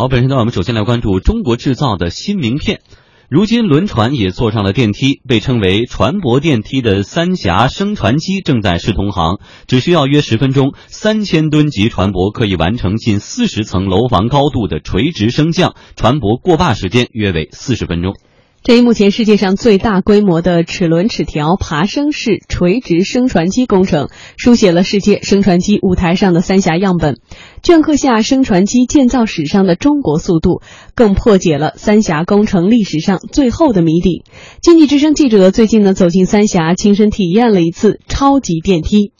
好，本身呢，我们首先来关注中国制造的新名片。如今，轮船也坐上了电梯，被称为船舶电梯的三峡升船机正在试同行，只需要约十分钟，三千吨级船舶可以完成近四十层楼房高度的垂直升降，船舶过坝时间约为四十分钟。这一目前世界上最大规模的齿轮齿条爬升式垂直升船机工程，书写了世界升船机舞台上的三峡样本，镌刻下升船机建造史上的中国速度，更破解了三峡工程历史上最后的谜底。经济之声记者最近呢走进三峡，亲身体验了一次超级电梯。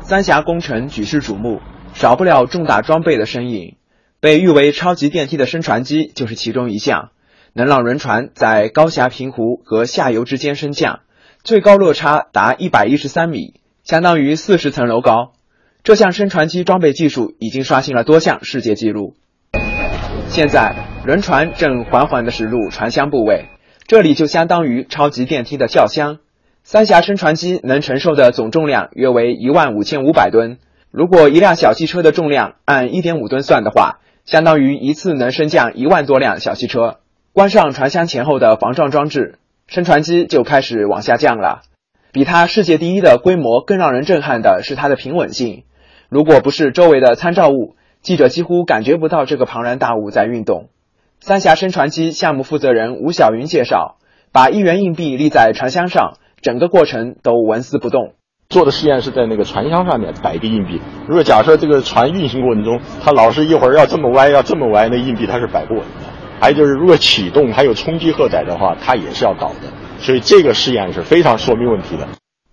三峡工程举世瞩目，少不了重大装备的身影。被誉为超级电梯的升船机就是其中一项，能让轮船在高峡平湖和下游之间升降，最高落差达一百一十三米，相当于四十层楼高。这项升船机装备技术已经刷新了多项世界纪录。现在，轮船正缓缓地驶入船厢部位，这里就相当于超级电梯的轿厢。三峡升船机能承受的总重量约为一万五千五百吨。如果一辆小汽车的重量按一点五吨算的话，相当于一次能升降一万多辆小汽车。关上船厢前后的防撞装置，升船机就开始往下降了。比它世界第一的规模更让人震撼的是它的平稳性。如果不是周围的参照物，记者几乎感觉不到这个庞然大物在运动。三峡升船机项目负责人吴晓云介绍，把一元硬币立在船箱上，整个过程都纹丝不动。做的试验是在那个船箱上面摆一个硬币。如果假设这个船运行过程中，它老是一会儿要这么歪，要这么歪，那硬币它是摆不稳的。还有就是，如果启动还有冲击荷载的话，它也是要倒的。所以这个试验是非常说明问题的。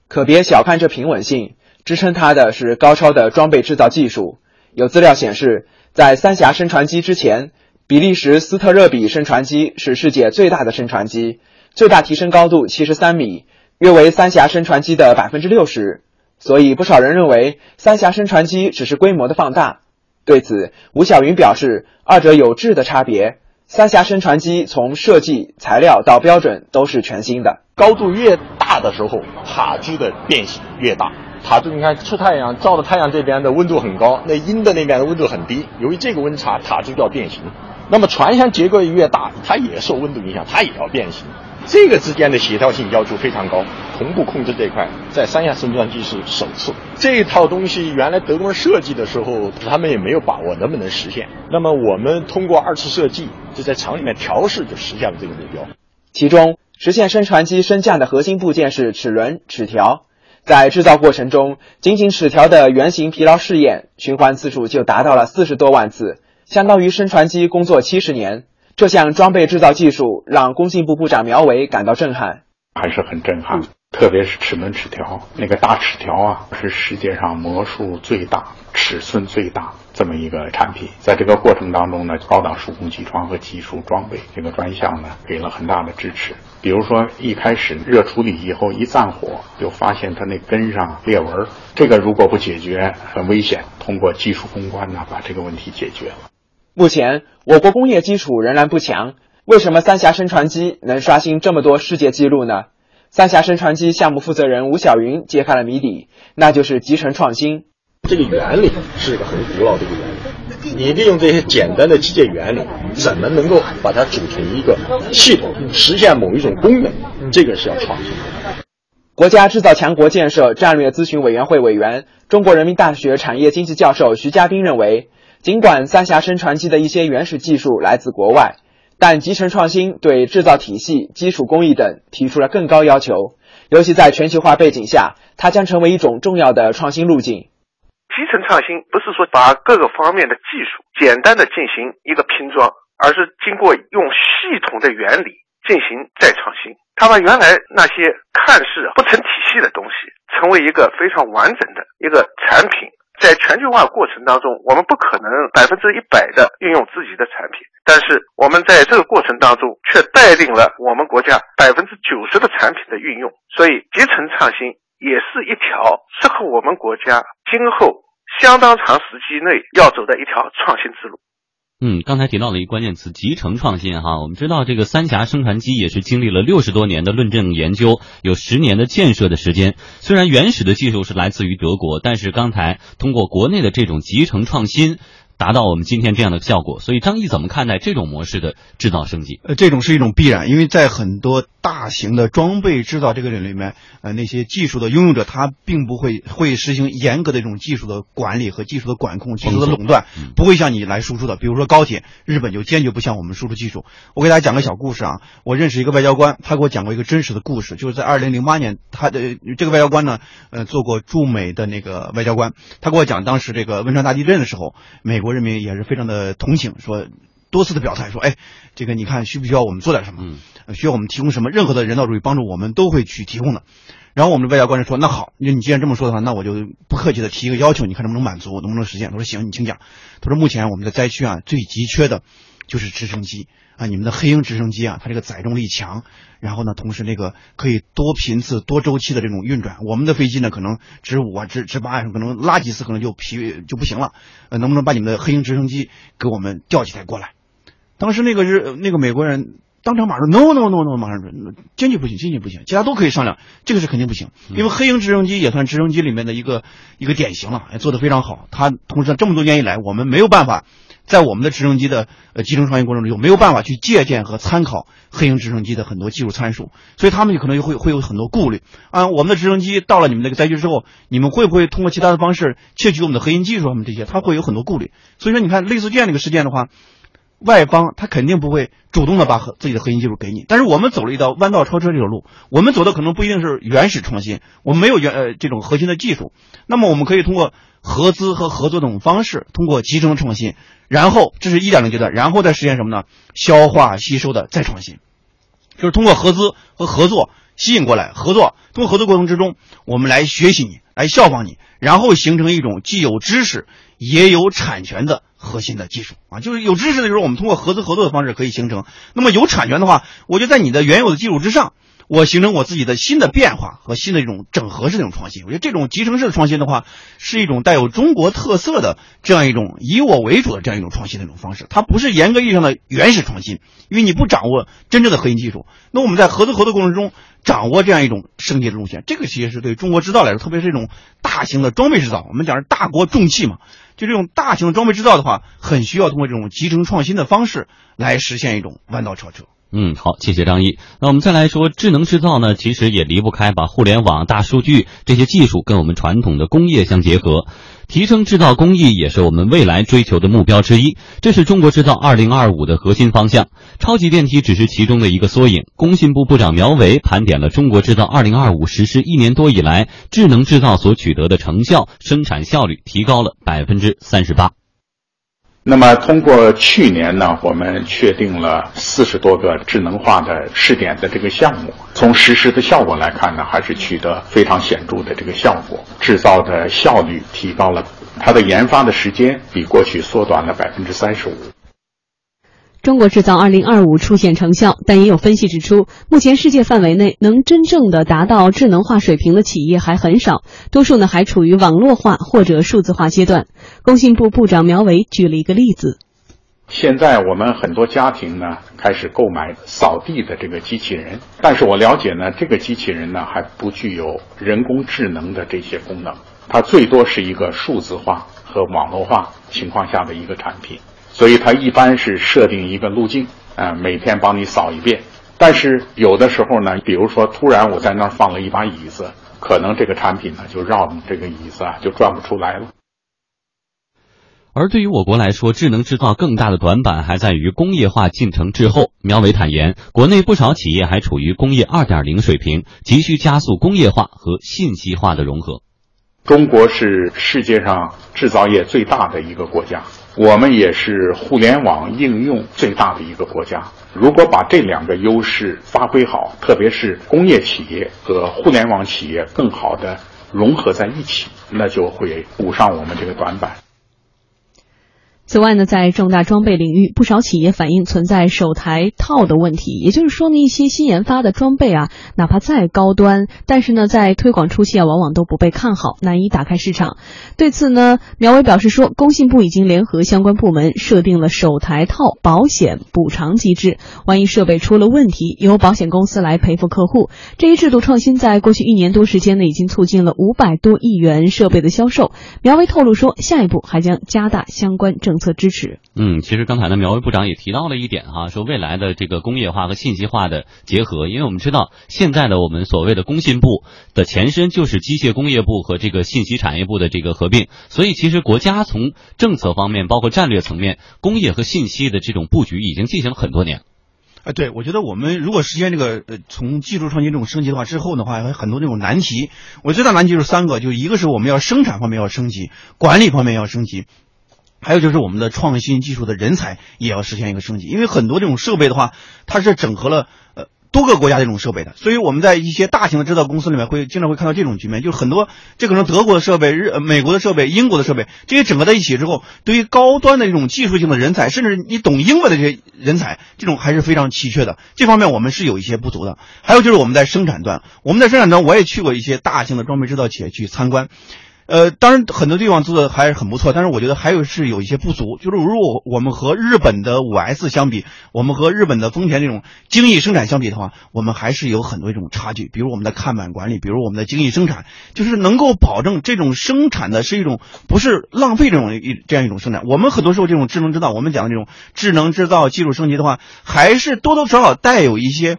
可别小看这平稳性，支撑它的是高超的装备制造技术。有资料显示，在三峡升船机之前，比利时斯特热比升船机是世界最大的升船机，最大提升高度七十三米。约为三峡升船机的百分之六十，所以不少人认为三峡升船机只是规模的放大。对此，吴晓云表示，二者有质的差别。三峡升船机从设计、材料到标准都是全新的。高度越大的时候，塔具的变形越大。塔具你看，出太阳照的太阳这边的温度很高，那阴的那边的温度很低。由于这个温差，塔具就要变形。那么船箱结构越大，它也受温度影响，它也要变形。这个之间的协调性要求非常高，同步控制这一块在三亚升船机是首次。这套东西原来德国人设计的时候，他们也没有把握能不能实现。那么我们通过二次设计，就在厂里面调试，就实现了这个目标。其中，实现升船机升降的核心部件是齿轮齿条。在制造过程中，仅仅齿条的原型疲劳试验循环次数就达到了四十多万次，相当于升船机工作七十年。这项装备制造技术让工信部部长苗圩感到震撼，还是很震撼。特别是齿轮齿条，那个大齿条啊，是世界上模数最大、尺寸最大这么一个产品。在这个过程当中呢，高档数控机床和技术装备这个专项呢，给了很大的支持。比如说，一开始热处理以后一暂火，就发现它那根上裂纹，这个如果不解决很危险。通过技术攻关呢，把这个问题解决了。目前，我国工业基础仍然不强。为什么三峡升船机能刷新这么多世界纪录呢？三峡升船机项目负责人吴晓云揭开了谜底，那就是集成创新。这个原理是一个很古老的一个原理，你利用这些简单的机械原理，怎么能够把它组成一个系统，实现某一种功能？这个是要创新的。国家制造强国建设战略咨询委员会委员、中国人民大学产业经济教授徐家斌认为。尽管三峡升船机的一些原始技术来自国外，但集成创新对制造体系、基础工艺等提出了更高要求。尤其在全球化背景下，它将成为一种重要的创新路径。集成创新不是说把各个方面的技术简单的进行一个拼装，而是经过用系统的原理进行再创新。它把原来那些看似不成体系的东西，成为一个非常完整的一个产品。在全球化过程当中，我们不可能百分之一百的运用自己的产品，但是我们在这个过程当中却带领了我们国家百分之九十的产品的运用，所以集成创新也是一条适合我们国家今后相当长时期内要走的一条创新之路。嗯，刚才提到了一个关键词，集成创新哈。我们知道这个三峡升船机也是经历了六十多年的论证研究，有十年的建设的时间。虽然原始的技术是来自于德国，但是刚才通过国内的这种集成创新。达到我们今天这样的效果。所以张毅怎么看待这种模式的制造升级？呃，这种是一种必然，因为在很多大型的装备制造这个领域里面，呃，那些技术的拥有者他并不会会实行严格的这种技术的管理和技术的管控、技术的垄断，不会向你来输出的。比如说高铁，日本就坚决不向我们输出技术。我给大家讲个小故事啊，我认识一个外交官，他给我讲过一个真实的故事，就是在二零零八年，他的这个外交官呢，呃，做过驻美的那个外交官，他给我讲当时这个汶川大地震的时候，美国人民也是非常的同情，说。多次的表态说，哎，这个你看需不需要我们做点什么？需要我们提供什么？任何的人道主义帮助，我们都会去提供的。然后我们的外交官说，那好，那你既然这么说的话，那我就不客气的提一个要求，你看能不能满足，能不能实现？他说行，你请讲。他说目前我们的灾区啊，最急缺的就是直升机啊，你们的黑鹰直升机啊，它这个载重力强，然后呢，同时那个可以多频次、多周期的这种运转。我们的飞机呢，可能值五啊、值值八啊，可能拉几次可能就疲就不行了。呃，能不能把你们的黑鹰直升机给我们调几台过来？当时那个日那个美国人当场马上 no no no no 马上说坚决不行坚决不行，其他都可以商量，这个是肯定不行，因为黑鹰直升机也算直升机里面的一个一个典型了，做的非常好。它同时这么多年以来，我们没有办法在我们的直升机的呃集成创新过程中，没有办法去借鉴和参考黑鹰直升机的很多技术参数，所以他们就可能会会有很多顾虑啊。我们的直升机到了你们那个灾区之后，你们会不会通过其他的方式窃取我们的核心技术？他们这些他会有很多顾虑。所以说，你看类似这样的一个事件的话。外方他肯定不会主动的把核自己的核心技术给你，但是我们走了一道弯道超车这条路，我们走的可能不一定是原始创新，我们没有原呃这种核心的技术，那么我们可以通过合资和合作等方式，通过集成创新，然后这是一点零阶段，然后再实现什么呢？消化吸收的再创新，就是通过合资和合作吸引过来合作，通过合作过程之中，我们来学习你，来效仿你，然后形成一种既有知识也有产权的。核心的技术啊，就是有知识的时候，我们通过合资合作的方式可以形成。那么有产权的话，我就在你的原有的基础之上，我形成我自己的新的变化和新的一种整合式这种创新。我觉得这种集成式的创新的话，是一种带有中国特色的这样一种以我为主的这样一种创新的一种方式。它不是严格意义上的原始创新，因为你不掌握真正的核心技术。那我们在合资合作过程中掌握这样一种升级的路线，这个其实是对中国制造来说，特别是一种大型的装备制造，我们讲是大国重器嘛。就这种大型装备制造的话，很需要通过这种集成创新的方式来实现一种弯道超车。嗯，好，谢谢张毅。那我们再来说智能制造呢，其实也离不开把互联网、大数据这些技术跟我们传统的工业相结合。提升制造工艺也是我们未来追求的目标之一，这是中国制造二零二五的核心方向。超级电梯只是其中的一个缩影。工信部部长苗圩盘点了中国制造二零二五实施一年多以来，智能制造所取得的成效，生产效率提高了百分之三十八。那么，通过去年呢，我们确定了四十多个智能化的试点的这个项目。从实施的效果来看呢，还是取得非常显著的这个效果，制造的效率提高了，它的研发的时间比过去缩短了百分之三十五。中国制造二零二五出现成效，但也有分析指出，目前世界范围内能真正的达到智能化水平的企业还很少，多数呢还处于网络化或者数字化阶段。工信部部长苗圩举了一个例子：现在我们很多家庭呢开始购买扫地的这个机器人，但是我了解呢，这个机器人呢还不具有人工智能的这些功能，它最多是一个数字化和网络化情况下的一个产品。所以它一般是设定一个路径，啊，每天帮你扫一遍。但是有的时候呢，比如说突然我在那儿放了一把椅子，可能这个产品呢就绕着这个椅子啊就转不出来了。而对于我国来说，智能制造更大的短板还在于工业化进程滞后。苗伟坦言，国内不少企业还处于工业二点零水平，急需加速工业化和信息化的融合。中国是世界上制造业最大的一个国家。我们也是互联网应用最大的一个国家。如果把这两个优势发挥好，特别是工业企业和互联网企业更好的融合在一起，那就会补上我们这个短板。此外呢，在重大装备领域，不少企业反映存在手台套的问题。也就是说呢，一些新研发的装备啊，哪怕再高端，但是呢，在推广初期啊，往往都不被看好，难以打开市场。对此呢，苗伟表示说，工信部已经联合相关部门设定了手台套保险补偿机制，万一设备出了问题，由保险公司来赔付客户。这一制度创新在过去一年多时间呢，已经促进了五百多亿元设备的销售。苗伟透露说，下一步还将加大相关政。策支持。嗯，其实刚才呢，苗卫部长也提到了一点哈，说未来的这个工业化和信息化的结合，因为我们知道现在的我们所谓的工信部的前身就是机械工业部和这个信息产业部的这个合并，所以其实国家从政策方面，包括战略层面，工业和信息的这种布局已经进行了很多年。哎，对，我觉得我们如果实现这个呃从技术创新这种升级的话之后的话，有很多这种难题。我最大难题就是三个，就一个是我们要生产方面要升级，管理方面要升级，还有就是我们的创新技术的人才也要实现一个升级。因为很多这种设备的话，它是整合了呃多个国家这种设备的，所以我们在一些大型的制造公司里面会经常会看到这种局面，就是很多这可能德国的设备、日、呃美国的设备、英国的设备这些整合在一起之后，对于高端的这种技术性的人才，甚至你懂英文的这些人才，这种还是非常稀缺的。这方面我们是有一些不足的。还有就是我们在生产端，我们在生产端我也去过一些大型的装备制造企业去参观。呃，当然很多地方做的还是很不错，但是我觉得还有是有一些不足。就是如果我们和日本的五 S 相比，我们和日本的丰田这种精益生产相比的话，我们还是有很多一种差距。比如我们的看板管理，比如我们的精益生产，就是能够保证这种生产的是一种不是浪费这种一这样一种生产。我们很多时候这种智能制造，我们讲的这种智能制造技术升级的话，还是多多少少带有一些。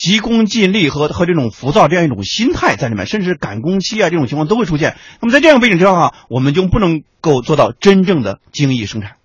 急功近利和和这种浮躁这样一种心态在里面，甚至赶工期啊这种情况都会出现。那么在这样背景之下，我们就不能够做到真正的精益生产。